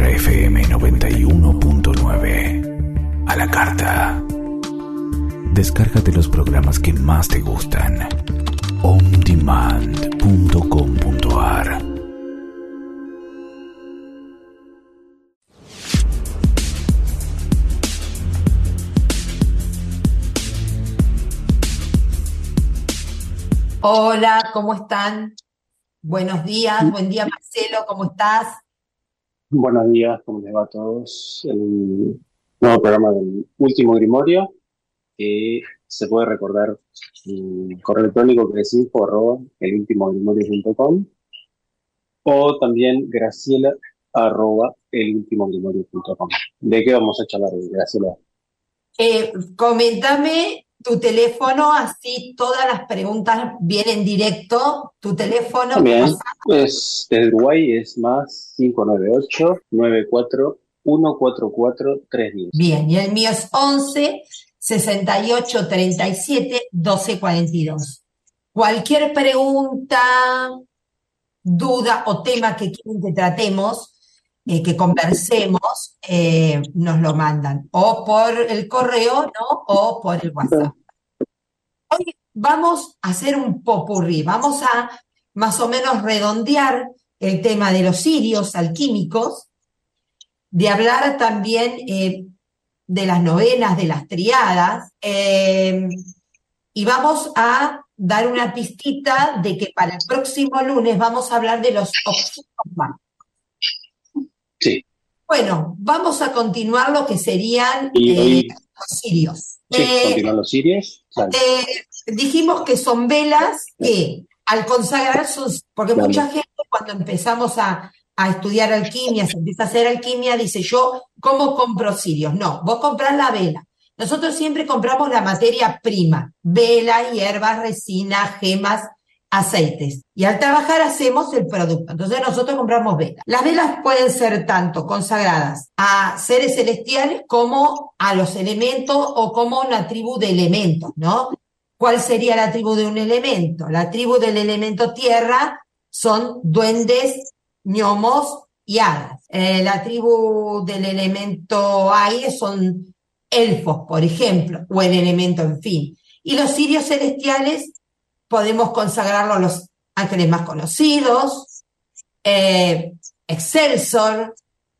Ultra FM 91.9. A la carta. Descárgate los programas que más te gustan. ondemand.com.ar Hola, ¿cómo están? Buenos días, buen día Marcelo, ¿cómo estás? Buenos días, ¿cómo les va a todos? El nuevo programa del último Grimorio, que se puede recordar el correo electrónico que es info arroba o también graciela arroba. ¿De qué vamos a charlar Graciela? Eh, coméntame tu teléfono, así todas las preguntas vienen directo. Tu teléfono. También, es desde Uruguay es más 598 94 144 310. Bien, y el mío es 11 68 37 12 42. Cualquier pregunta, duda o tema que quieren que tratemos, eh, que conversemos, eh, nos lo mandan o por el correo, ¿no? O por el WhatsApp. Hoy vamos a hacer un popurrí, vamos a más o menos redondear el tema de los sirios alquímicos, de hablar también eh, de las novenas, de las triadas, y vamos a dar una pistita de que para el próximo lunes vamos a hablar de los mágicos. Sí. Bueno, vamos a continuar lo que serían eh, los sirios. Sí, Eh, los sirios. Eh, dijimos que son velas que al consagrar sus, porque mucha gente cuando empezamos a, a estudiar alquimia, se empieza a hacer alquimia, dice yo, ¿cómo compro cirios? No, vos comprás la vela. Nosotros siempre compramos la materia prima, vela, hierbas, resina, gemas, aceites. Y al trabajar hacemos el producto. Entonces nosotros compramos velas. Las velas pueden ser tanto consagradas a seres celestiales como a los elementos o como una tribu de elementos, ¿no? ¿Cuál sería la tribu de un elemento? La tribu del elemento tierra son duendes, gnomos y hadas. Eh, la tribu del elemento aire son elfos, por ejemplo, o el elemento en fin. Y los sirios celestiales podemos consagrarlo a los ángeles más conocidos, eh, Excelsior,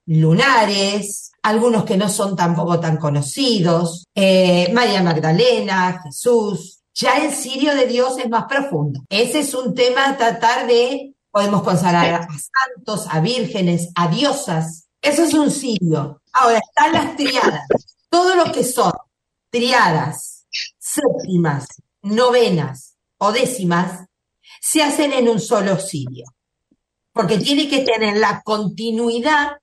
lunares, algunos que no son tampoco tan conocidos, eh, María Magdalena, Jesús. Ya el sirio de Dios es más profundo. Ese es un tema a tratar de, podemos consagrar a santos, a vírgenes, a diosas. Eso es un sirio. Ahora están las triadas. Todo lo que son triadas, séptimas, novenas o décimas, se hacen en un solo sirio. Porque tiene que tener la continuidad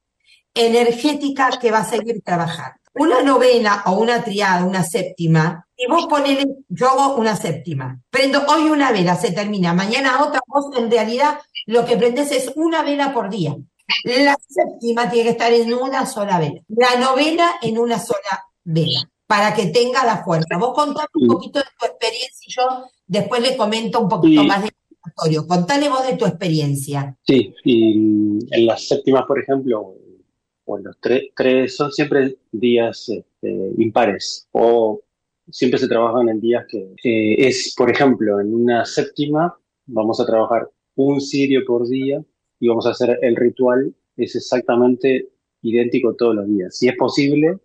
energética que va a seguir trabajando. Una novena o una triada, una séptima, y vos ponele, yo hago una séptima, prendo hoy una vela, se termina, mañana otra, vos en realidad lo que prendes es una vela por día. La séptima tiene que estar en una sola vela, la novena en una sola vela, para que tenga la fuerza. Vos contame un poquito de tu experiencia y yo después le comento un poquito Y- más de laboratorio. Contale vos de tu experiencia. Sí, y en las séptimas, por ejemplo, o en los tre- tres, son siempre días este, impares, o siempre se trabajan en días que eh, es, por ejemplo, en una séptima vamos a trabajar un sirio por día y vamos a hacer el ritual, es exactamente idéntico todos los días. Si es posible,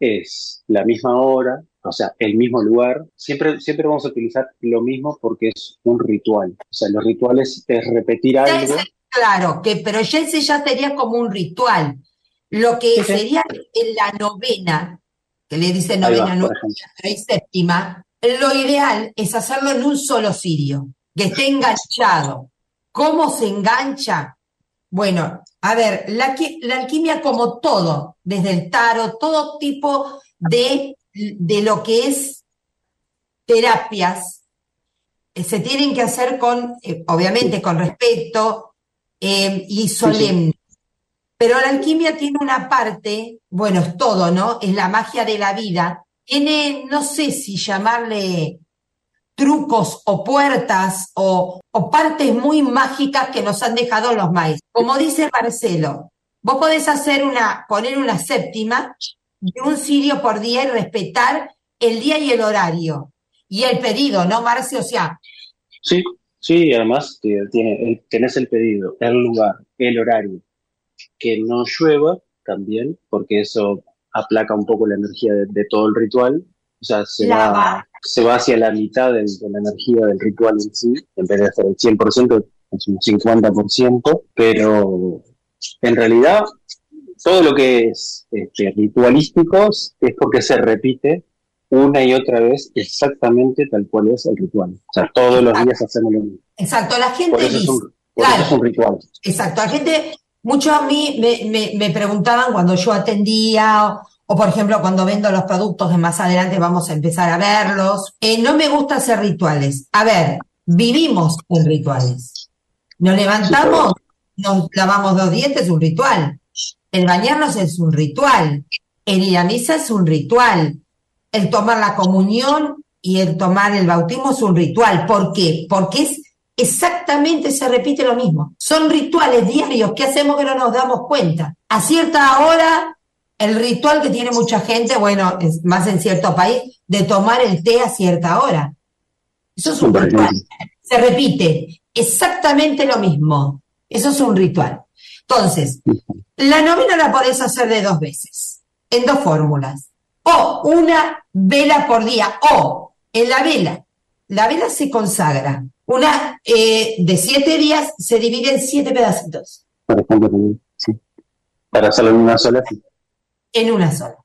es la misma hora, o sea, el mismo lugar. Siempre, siempre vamos a utilizar lo mismo porque es un ritual. O sea, los rituales es repetir algo. claro, que, pero ya ese ya sería como un ritual. Lo que sería en la novena, que le va, novena, por no, ejemplo. pero hay séptima, lo ideal es hacerlo en un solo cirio, que esté enganchado. ¿Cómo se engancha? Bueno, a ver, la alquimia como todo, desde el tarot, todo tipo de, de lo que es terapias, eh, se tienen que hacer con, eh, obviamente, con respeto eh, y solemne. Pero la alquimia tiene una parte, bueno, es todo, ¿no? Es la magia de la vida. Tiene, no sé si llamarle trucos o puertas o, o partes muy mágicas que nos han dejado los maestros. Como dice Marcelo, Vos podés hacer una, poner una séptima de un sirio por día y respetar el día y el horario. Y el pedido, ¿no, Marcio? O sea. Sí, sí, además tiene, tenés el pedido, el lugar, el horario. Que no llueva también, porque eso aplaca un poco la energía de, todo el ritual. O sea, se va, se va hacia la mitad de, la energía del ritual en sí, en vez de ser el 100%, es un 50%, pero en realidad todo lo que es este, ritualístico es porque se repite una y otra vez exactamente tal cual es el ritual. O sea, todos los días hacemos lo mismo. Exacto, la gente dice, claro, es un ritual. Exacto, la gente, muchos a mí me, me, preguntaban cuando yo atendía o, por ejemplo cuando vendo los productos que más adelante vamos a empezar a verlos, eh, no me gusta hacer rituales. A ver, vivimos en rituales. Nos levantamos, nos lavamos los dientes, es un ritual. El bañarnos es un ritual. El ir a misa es un ritual el tomar la comunión y el tomar el bautismo es un ritual. ¿Por qué? Porque es exactamente, se repite lo mismo. Son rituales diarios que hacemos que no nos damos cuenta. A cierta hora, el ritual que tiene mucha gente, bueno, es más en cierto país, de tomar el té a cierta hora. Eso es un ritual. Se repite exactamente lo mismo. Eso es un ritual. Entonces, la novena la podés hacer de dos veces, en dos fórmulas o una vela por día, o en la vela, la vela se consagra. Una eh, de siete días se divide en siete pedacitos. Por ejemplo, sí. Para hacerlo en una sola. En una sola.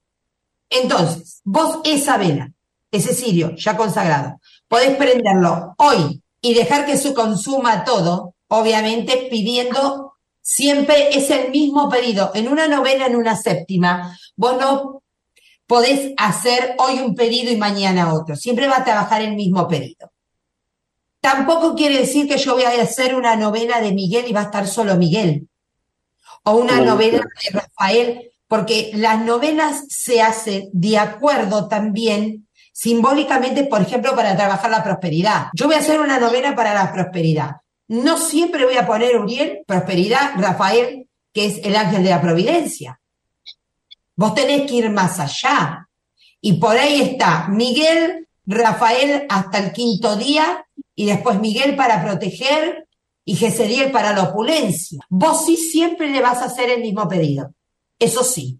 Entonces, vos esa vela, ese cirio ya consagrado, podés prenderlo hoy y dejar que se consuma todo, obviamente pidiendo siempre es el mismo pedido, en una novena, en una séptima. Vos no podés hacer hoy un pedido y mañana otro. Siempre va a trabajar el mismo pedido. Tampoco quiere decir que yo voy a hacer una novena de Miguel y va a estar solo Miguel. O una novena de Rafael, porque las novenas se hacen de acuerdo también simbólicamente, por ejemplo, para trabajar la prosperidad. Yo voy a hacer una novena para la prosperidad. No siempre voy a poner Uriel, prosperidad, Rafael, que es el ángel de la providencia. Vos tenés que ir más allá. Y por ahí está Miguel, Rafael hasta el quinto día, y después Miguel para proteger y Gesediel para la opulencia. Vos sí siempre le vas a hacer el mismo pedido. Eso sí.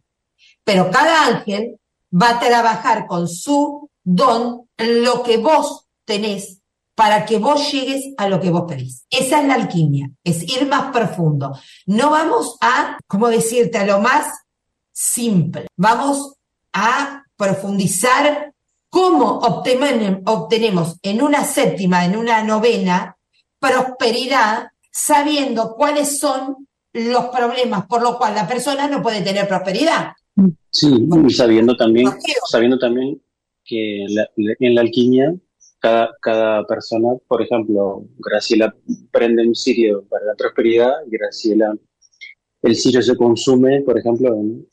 Pero cada ángel va a trabajar con su don lo que vos tenés para que vos llegues a lo que vos pedís. Esa es la alquimia, es ir más profundo. No vamos a, ¿cómo decirte?, a lo más simple. Vamos a profundizar cómo obtenemos en una séptima, en una novena, prosperidad, sabiendo cuáles son los problemas por los cuales la persona no puede tener prosperidad. Sí, y sabiendo también, sabiendo también que en la alquimia cada, cada persona, por ejemplo, Graciela prende un sirio para la prosperidad, Graciela, el sirio se consume, por ejemplo, en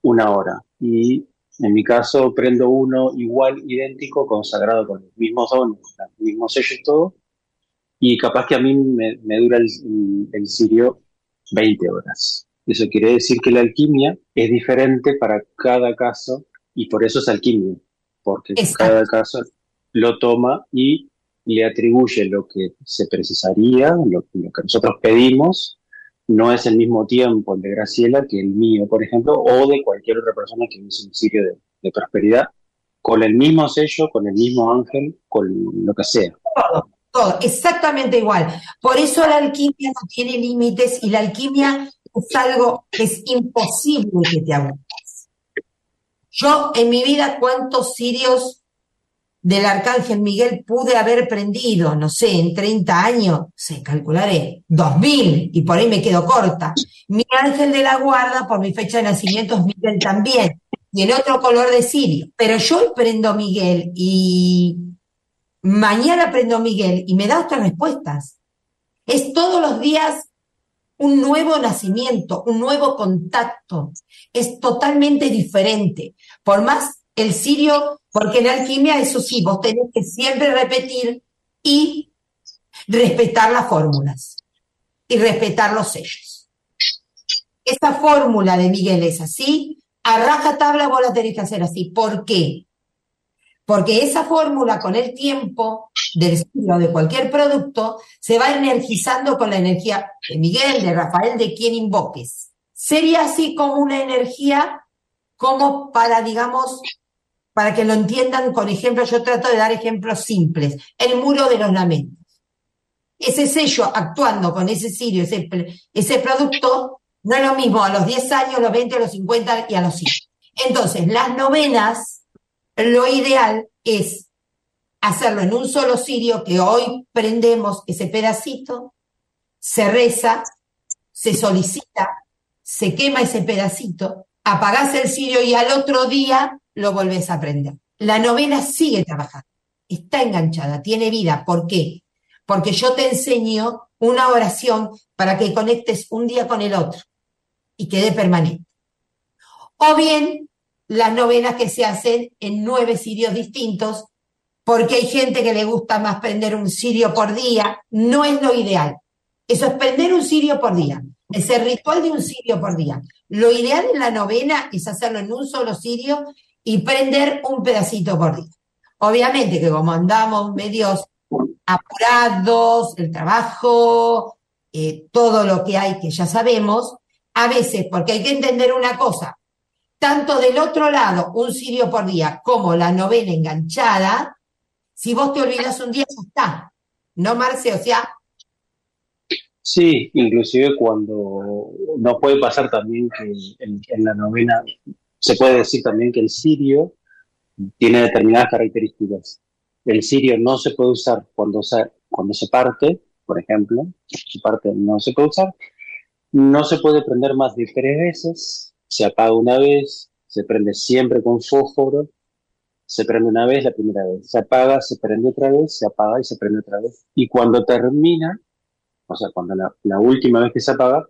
una hora. Y en mi caso prendo uno igual, idéntico, consagrado con los mismos dones, los mismos sellos y todo. Y capaz que a mí me, dura el, el, sirio 20 horas. Eso quiere decir que la alquimia es diferente para cada caso y por eso es alquimia, porque cada caso lo toma y le atribuye lo que se precisaría, lo que nosotros pedimos no es el mismo tiempo el de Graciela que el mío, por ejemplo, o de cualquier otra persona que hizo un sitio de, prosperidad, con el mismo sello, con el mismo ángel, con lo que sea. Todo, todo, exactamente igual. Por eso la alquimia no tiene límites y la alquimia es algo que es imposible que te aguantes. Yo en mi vida, ¿cuántos sirios del Arcángel Miguel pude haber prendido, no sé, en 30 años, se calcularé, 2000, y por ahí me quedo corta. Mi ángel de la guarda, por mi fecha de nacimiento, es Miguel también, y el otro color de Sirio. Pero yo prendo Miguel y mañana prendo Miguel y me da otras respuestas. Es todos los días un nuevo nacimiento, un nuevo contacto. Es totalmente diferente. Por más el sirio porque en alquimia, eso sí, vos tenés que siempre repetir y respetar las fórmulas y respetar los sellos. esa fórmula de Miguel es así, a raja tabla vos la tenés que hacer así. ¿Por qué? Porque esa fórmula con el tiempo del estudio de cualquier producto se va energizando con la energía de Miguel, de Rafael, de quien invoques. Sería así como una energía como para, digamos, para que lo entiendan con ejemplos, yo trato de dar ejemplos simples. El muro de los lamentos. Ese sello actuando con ese sirio, ese, ese producto, no es lo mismo a los 10 años, los 20, a los 50 y a los 100. Entonces, las novenas, lo ideal es hacerlo en un solo sirio, que hoy prendemos ese pedacito, se reza, se solicita, se quema ese pedacito, apagás el sirio y al otro día lo volvés a prender. La novena sigue trabajando, está enganchada, tiene vida. ¿Por qué? Porque yo te enseño una oración para que conectes un día con el otro y quede permanente. O bien las novenas que se hacen en nueve sirios distintos, porque hay gente que le gusta más prender un sirio por día, no es lo ideal. Eso es prender un sirio por día, es el ritual de un sirio por día. Lo ideal en la novena es hacerlo en un solo sirio y prender un pedacito por día. Obviamente que como andamos medios apurados, el trabajo, eh, todo lo que hay que ya sabemos, a veces, porque hay que entender una cosa, tanto del otro lado, un sirio por día, como la novena enganchada, si vos te olvidas un día, ya está. ¿No, Marce? O sea... Sí, inclusive cuando no puede pasar también que en, la novena se puede decir también que el sirio tiene determinadas características. El sirio no se puede usar cuando se, cuando se parte, por ejemplo, su parte no se puede usar, no se puede prender más de tres veces, se apaga una vez, se prende siempre con fósforo, se prende una vez la primera vez, se apaga, se prende otra vez, se apaga y se prende otra vez. Y cuando termina, o sea, cuando la, última vez que se apaga,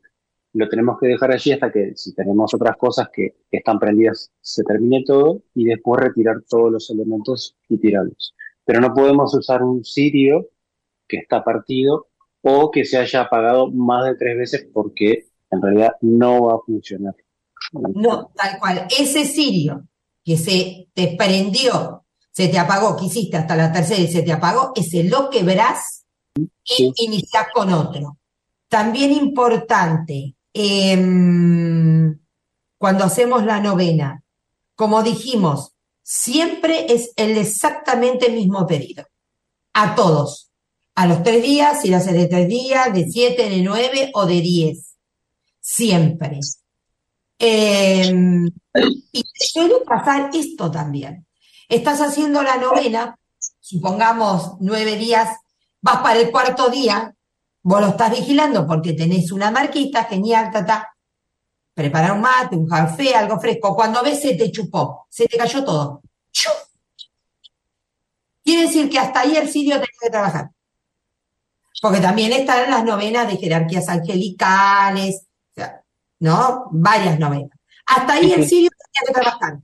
lo tenemos que dejar allí hasta que si tenemos otras cosas que, están prendidas, se termine todo y después retirar todos los elementos y tirarlos. Pero no podemos usar un sirio que está partido o que se haya apagado más de tres veces porque en realidad no va a funcionar. No, tal cual. Ese sirio que se te prendió, se te apagó, que hiciste hasta la tercera y se te apagó, ese lo quebrás y iniciás con otro. También importante, em, cuando hacemos la novena, como dijimos, siempre es el exactamente mismo pedido. A todos. A los tres días, si lo haces de tres días, de siete, de nueve o de diez. Siempre. Em, y suele pasar esto también. Estás haciendo la novena, supongamos nueve días, vas para el cuarto día, vos lo estás vigilando porque tenés una marquita, genial, ta, Preparar un mate, un café, algo fresco. Cuando ves se te chupó, se te cayó todo. Quiere decir que hasta ahí el sirio tenía que trabajar. Porque también están las novenas de jerarquías angelicales, ¿no? Varias novenas. Hasta ahí el sirio tenía que trabajar.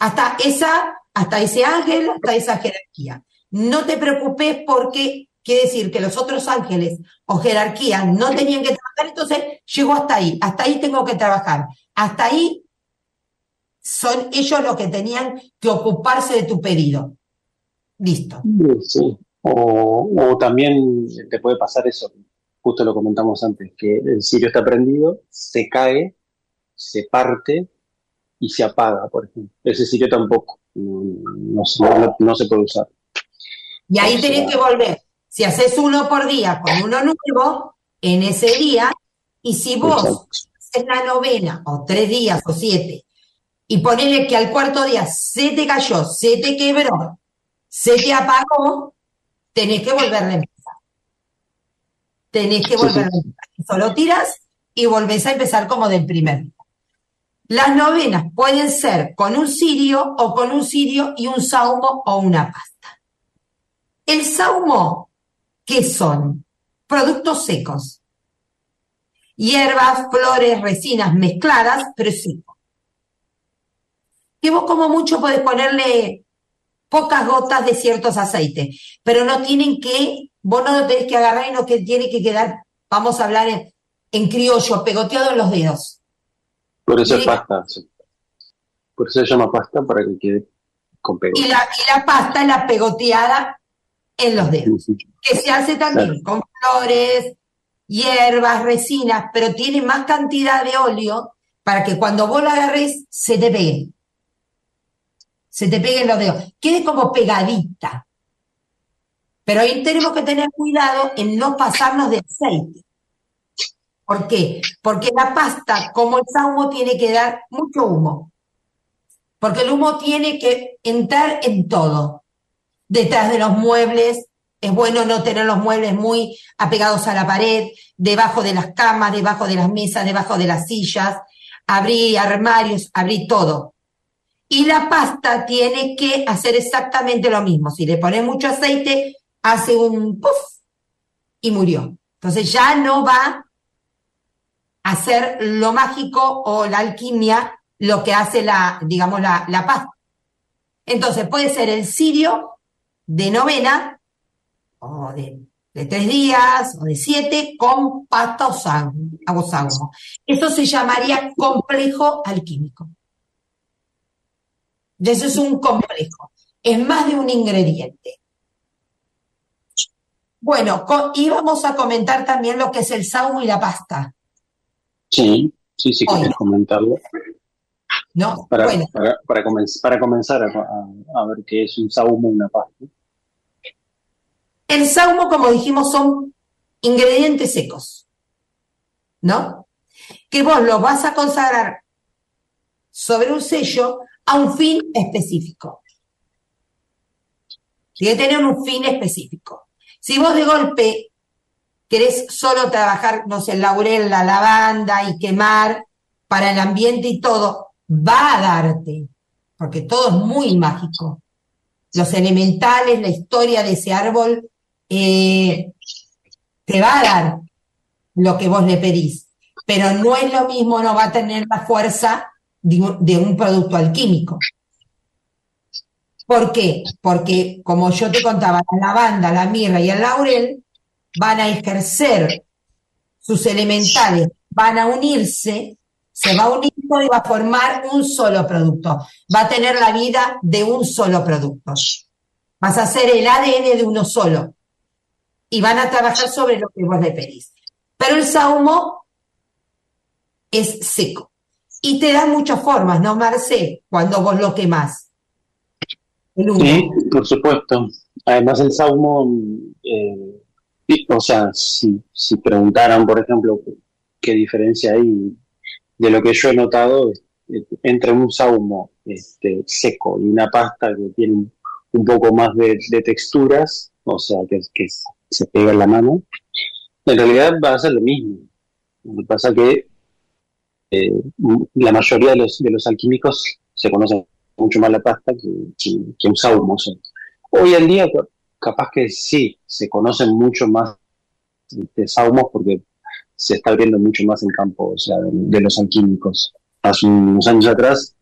Hasta esa, hasta ese ángel, hasta esa jerarquía. No te preocupes porque quiere decir que los otros ángeles o jerarquías no tenían que trabajar, entonces llegó hasta ahí, hasta ahí tengo que trabajar, hasta ahí son ellos los que tenían que ocuparse de tu pedido. Listo. Sí. O, o también te puede pasar eso, justo lo comentamos antes, que el cirio está prendido, se cae, se parte y se apaga, por ejemplo. Ese cirio tampoco, no, se puede usar. Y ahí tenés que volver. Si haces uno por día con uno nuevo, en ese día, y si vos haces la novena, o tres días, o siete, y ponele que al cuarto día se te cayó, se te quebró, se te apagó, tenés que volverle a tenés que volver a empezar. Solo tiras y volvés a empezar como del primer. Las novenas pueden ser con un cirio o con un cirio y un saumo o una pasta. El saumo, ¿qué son? Productos secos. Hierbas, flores, resinas mezcladas, pero seco. Que vos como mucho podés ponerle pocas gotas de ciertos aceites, pero no tienen que vos no lo tenés que agarrar y no que tiene que quedar, vamos a hablar en criollo, pegoteado en los dedos. Por eso es pasta. Por eso se llama pasta, para que quede con pegote. Y la, y la pasta es la pegoteada en los dedos, que se hace también con flores, hierbas, resinas, pero tiene más cantidad de óleo para que cuando vos la agarres se te pegue. Se te peguen los dedos. Quede como pegadita. Pero ahí tenemos que tener cuidado en no pasarnos de aceite. ¿Por qué? Porque la pasta, como el saumo, tiene que dar mucho humo. Porque el humo tiene que entrar en todo. Detrás de los muebles, es bueno no tener los muebles muy apegados a la pared, debajo de las camas, debajo de las mesas, debajo de las sillas, abrí armarios, abrí todo. Y la pasta tiene que hacer exactamente lo mismo. Si le pones mucho aceite, hace un puff y murió. Entonces ya no va a hacer lo mágico o la alquimia lo que hace la, digamos, la, la pasta. Entonces puede ser el cirio de novena o de, tres días o de siete con pasta o saumo. Eso se llamaría complejo alquímico. Y eso es un complejo. Es más de un ingrediente. Bueno, íbamos a comentar también lo que es el saumo y la pasta. Sí, sí, sí, quieres comentarlo. ¿No? Para, para, para, comenzar a, a, ver qué es un saumo y una pasta. El saumo, como dijimos, son ingredientes secos, ¿no? Que vos los vas a consagrar sobre un sello a un fin específico. Tiene que tener un fin específico. Si vos de golpe querés solo trabajar, no sé, el laurel, la lavanda y quemar para el ambiente y todo, va a darte, porque todo es muy mágico. Los elementales, la historia de ese árbol, eh, te va a dar lo que vos le pedís, pero no es lo mismo, no va a tener la fuerza de un, producto alquímico. ¿Por qué? Porque, como yo te contaba, la lavanda, la mirra y el laurel van a ejercer sus elementales, van a unirse, se va a unir y va a formar un solo producto. Va a tener la vida de un solo producto. Vas a hacer el ADN de uno solo. Y van a trabajar sobre lo que vos le pedís. Pero el saumo es seco. Y te da muchas formas, ¿no, Marce? Cuando vos lo quemás. Sí, por supuesto. Además el saumo, eh, o sea, si, si preguntaran, por ejemplo, qué diferencia hay de lo que yo he notado entre un saumo este, seco y una pasta que tiene un, poco más de, texturas, o sea, que, que, se pega en la mano, en realidad va a ser lo mismo. Lo que pasa que eh, la mayoría de los, de los alquímicos se conocen mucho más la pasta que, que, un saumo. hoy en día, capaz que sí, se conocen mucho más de saumos porque se está abriendo mucho más el campo o sea, de, los alquímicos. Hace unos años atrás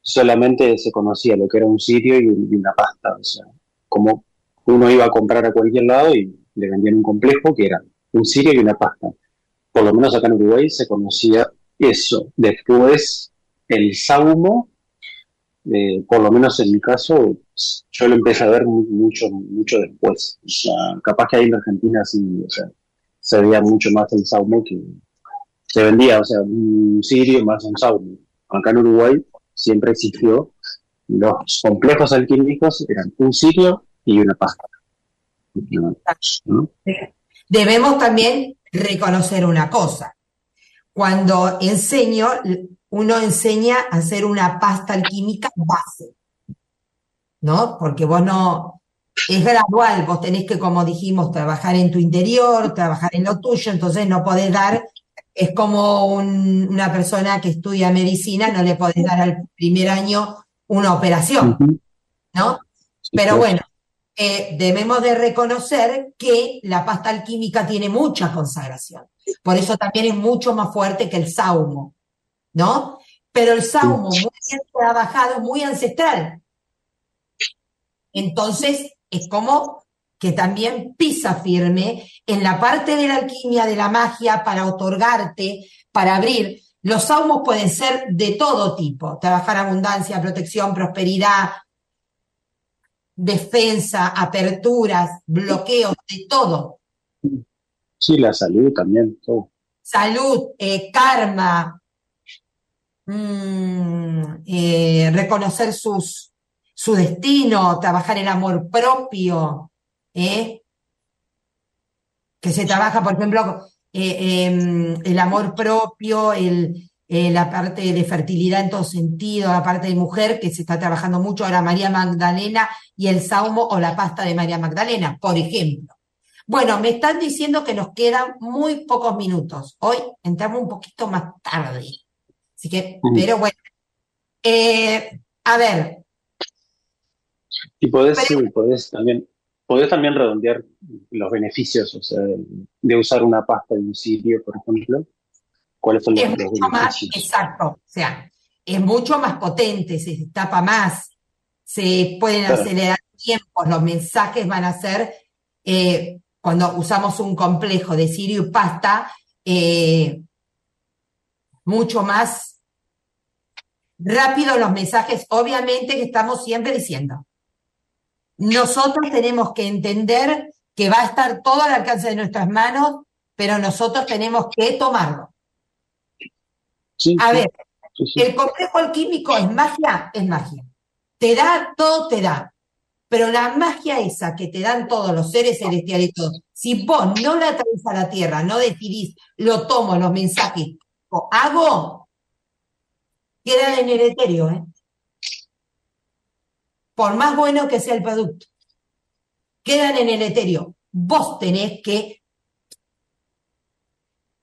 solamente se conocía lo que era un sitio y, una pasta. O sea, como uno iba a comprar a cualquier lado y le vendían un complejo que era un sirio y una pasta. Por lo menos acá en Uruguay se conocía eso. Después, el saumo eh, por lo menos en mi caso, yo lo empecé a ver mucho, mucho después. O sea, capaz que ahí en Argentina sí, o se veía mucho más el saumo que se vendía, o sea, un sirio más un saumo. Acá en Uruguay siempre existió los complejos alquímicos eran un sirio y una pasta. Debemos también reconocer una cosa. Cuando enseño, uno enseña a hacer una pasta alquímica base, ¿no? Porque vos no, es gradual, vos tenés que, como dijimos, trabajar en tu interior, trabajar en lo tuyo, entonces no podés dar, es como una persona que estudia medicina, no le podés dar al primer año una operación, ¿no? Pero bueno, eh, debemos de reconocer que la pasta alquímica tiene mucha consagración, por eso también es mucho más fuerte que el saumo. ¿no? Pero el saumo muy bien trabajado, muy ancestral. Entonces, es como que también pisa firme en la parte de la alquimia, de la magia, para otorgarte, para abrir. Los saumos pueden ser de todo tipo, trabajar abundancia, protección, prosperidad, defensa, aperturas, bloqueos, de todo. Sí, la salud también, todo. Salud, eh, karma, mm, eh, reconocer sus, su destino, trabajar el amor propio, ¿eh? que se trabaja, por ejemplo, em, el amor propio, el, la parte de fertilidad en todo sentido, la parte de mujer, que se está trabajando mucho ahora María Magdalena y el saumo o la pasta de María Magdalena, por ejemplo. Bueno, me están diciendo que nos quedan muy pocos minutos. Hoy entramos un poquito más tarde. Así que, mm. pero bueno. Eh, a ver. Y podés, podés también, podés también redondear los beneficios, o sea, de usar una pasta de un sitio, por ejemplo. ¿Cuáles son los, es mucho más, exacto, o sea, es mucho más potente, se tapa más, se pueden acelerar tiempos, los mensajes van a ser, eh, cuando usamos un complejo de sirio y pasta, eh, mucho más rápido los mensajes, obviamente que estamos siempre diciendo. Nosotros tenemos que entender que va a estar todo al alcance de nuestras manos, pero nosotros tenemos que tomarlo a ver, el complejo alquímico es magia, es magia. Te da, todo te da. Pero la magia esa que te dan todos los seres celestiales y todo, si vos no la traes a la tierra, no decidís, lo tomo, los mensajes, o hago, queda en el etéreo, ¿eh? Por más bueno que sea el producto, quedan en el etéreo. Vos tenés que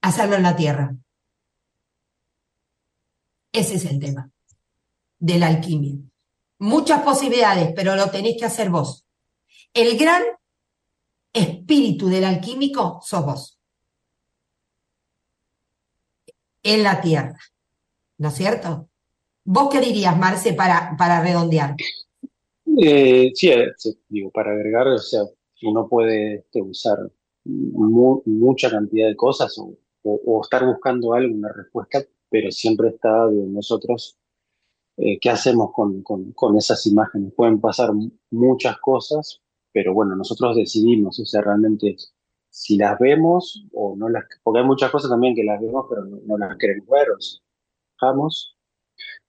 hacerlo en la tierra. Ese es el tema de la alquimia. Muchas posibilidades, pero lo tenéis que hacer vos. El gran espíritu del alquímico sos vos. En la tierra. ¿No es cierto? ¿Vos qué dirías, Marce, para, para redondear? Eh, sí, eh, digo, para agregar, o sea, uno puede este, usar mucha cantidad de cosas o, estar buscando algo, una respuesta, pero siempre está de nosotros eh, qué hacemos con, con, esas imágenes. Pueden pasar muchas cosas, pero bueno, nosotros decidimos, o sea, realmente si las vemos o no las, porque hay muchas cosas también que las vemos, pero no, las queremos ver, o dejamos.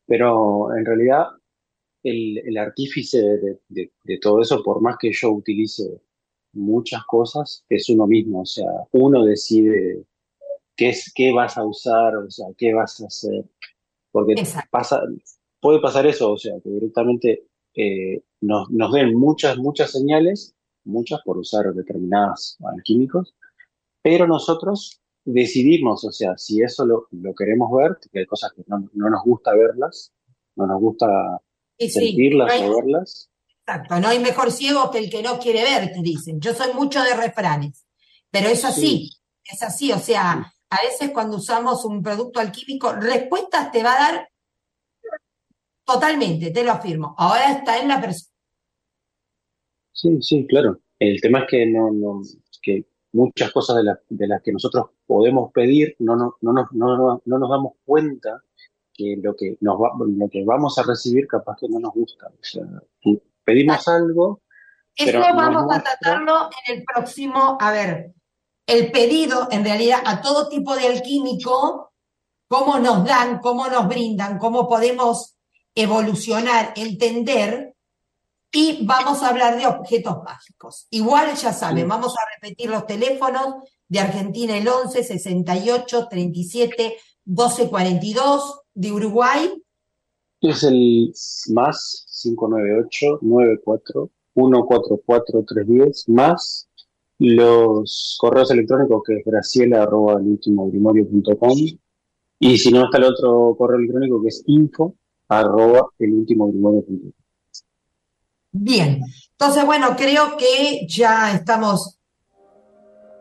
Pero en realidad el, el artífice de, de, todo eso, por más que yo utilice muchas cosas, es uno mismo, o sea, uno decide qué, es, qué vas a usar, o sea, qué vas a hacer. Porque pasa, puede pasar eso, o sea, que directamente eh, nos, nos, den muchas, muchas señales, muchas por usar determinadas alquímicos, pero nosotros decidimos, o sea, si eso lo, lo queremos ver, que hay cosas que no, no, nos gusta verlas, no nos gusta sentirlas o verlas. Exacto, no hay mejor ciego que el que no quiere ver, te dicen. Yo soy mucho de refranes, pero es así, es así, o sea, a veces cuando usamos un producto alquímico, respuestas te va a dar totalmente, te lo afirmo. Ahora está en la persona. Sí, sí, claro. El tema es que no, no que muchas cosas de, de las que nosotros podemos pedir no, no, no, no, no, no nos damos cuenta que lo que nos va, lo que vamos a recibir capaz que no nos gusta. O sea, pedimos algo. Eso vamos a tratarlo en el próximo, a ver, el pedido, en realidad, a todo tipo de alquímico, cómo nos dan, cómo nos brindan, cómo podemos evolucionar, entender, y vamos a hablar de objetos mágicos. Igual ya saben, vamos a repetir los teléfonos de Argentina el 11 68 37 12 42, de Uruguay. Es el más 598 94 144 310 más los correos electrónicos que es graciela arroba y si no está el otro correo electrónico que es info arroba Bien, entonces bueno, creo que ya estamos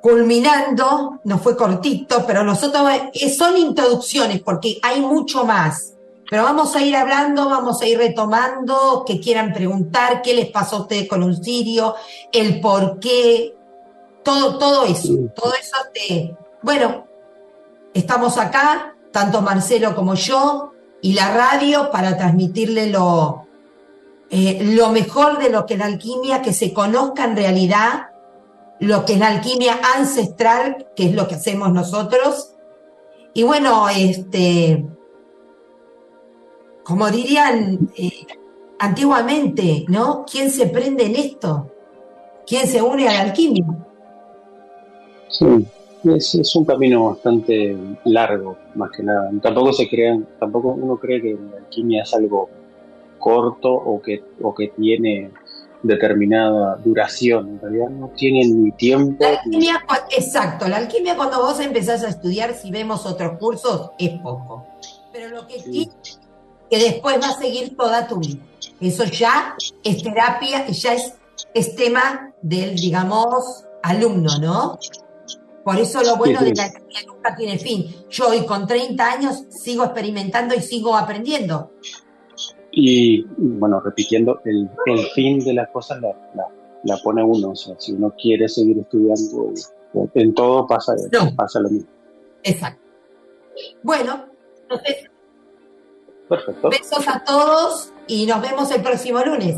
culminando, nos fue cortito, pero nosotros eh, son introducciones porque hay mucho más. Pero vamos a ir hablando, vamos a ir retomando, que quieran preguntar qué les pasó a ustedes con un sirio, el por qué, todo, todo eso, todo eso te... Bueno, estamos acá, tanto Marcelo como yo, y la radio para transmitirle lo, eh, lo mejor de lo que es la alquimia, que se conozca en realidad lo que es la alquimia ancestral, que es lo que hacemos nosotros. Y bueno, este, como dirían eh, antiguamente, ¿no? ¿Quién se prende en esto? ¿Quién se une a la alquimia? Sí, es, es, un camino bastante largo, más que nada. Tampoco se crean, tampoco uno cree que la alquimia es algo corto o que, o que tiene determinada duración. En realidad no tienen ni tiempo. La alquimia, exacto, la alquimia cuando vos empezás a estudiar, si vemos otros cursos, es poco. Pero lo que sí, que después va a seguir toda tu vida. Eso ya es terapia, ya es, es tema del, digamos, alumno, ¿no? Por eso lo bueno de la alquimia nunca tiene fin. Yo hoy con 30 años sigo experimentando y sigo aprendiendo. Y bueno, repitiendo, el, el fin de las cosas la, la, pone uno. O sea, si uno quiere seguir estudiando, en todo pasa, pasa lo mismo. Exacto. Bueno, entonces, Perfecto. besos a todos y nos vemos el próximo lunes.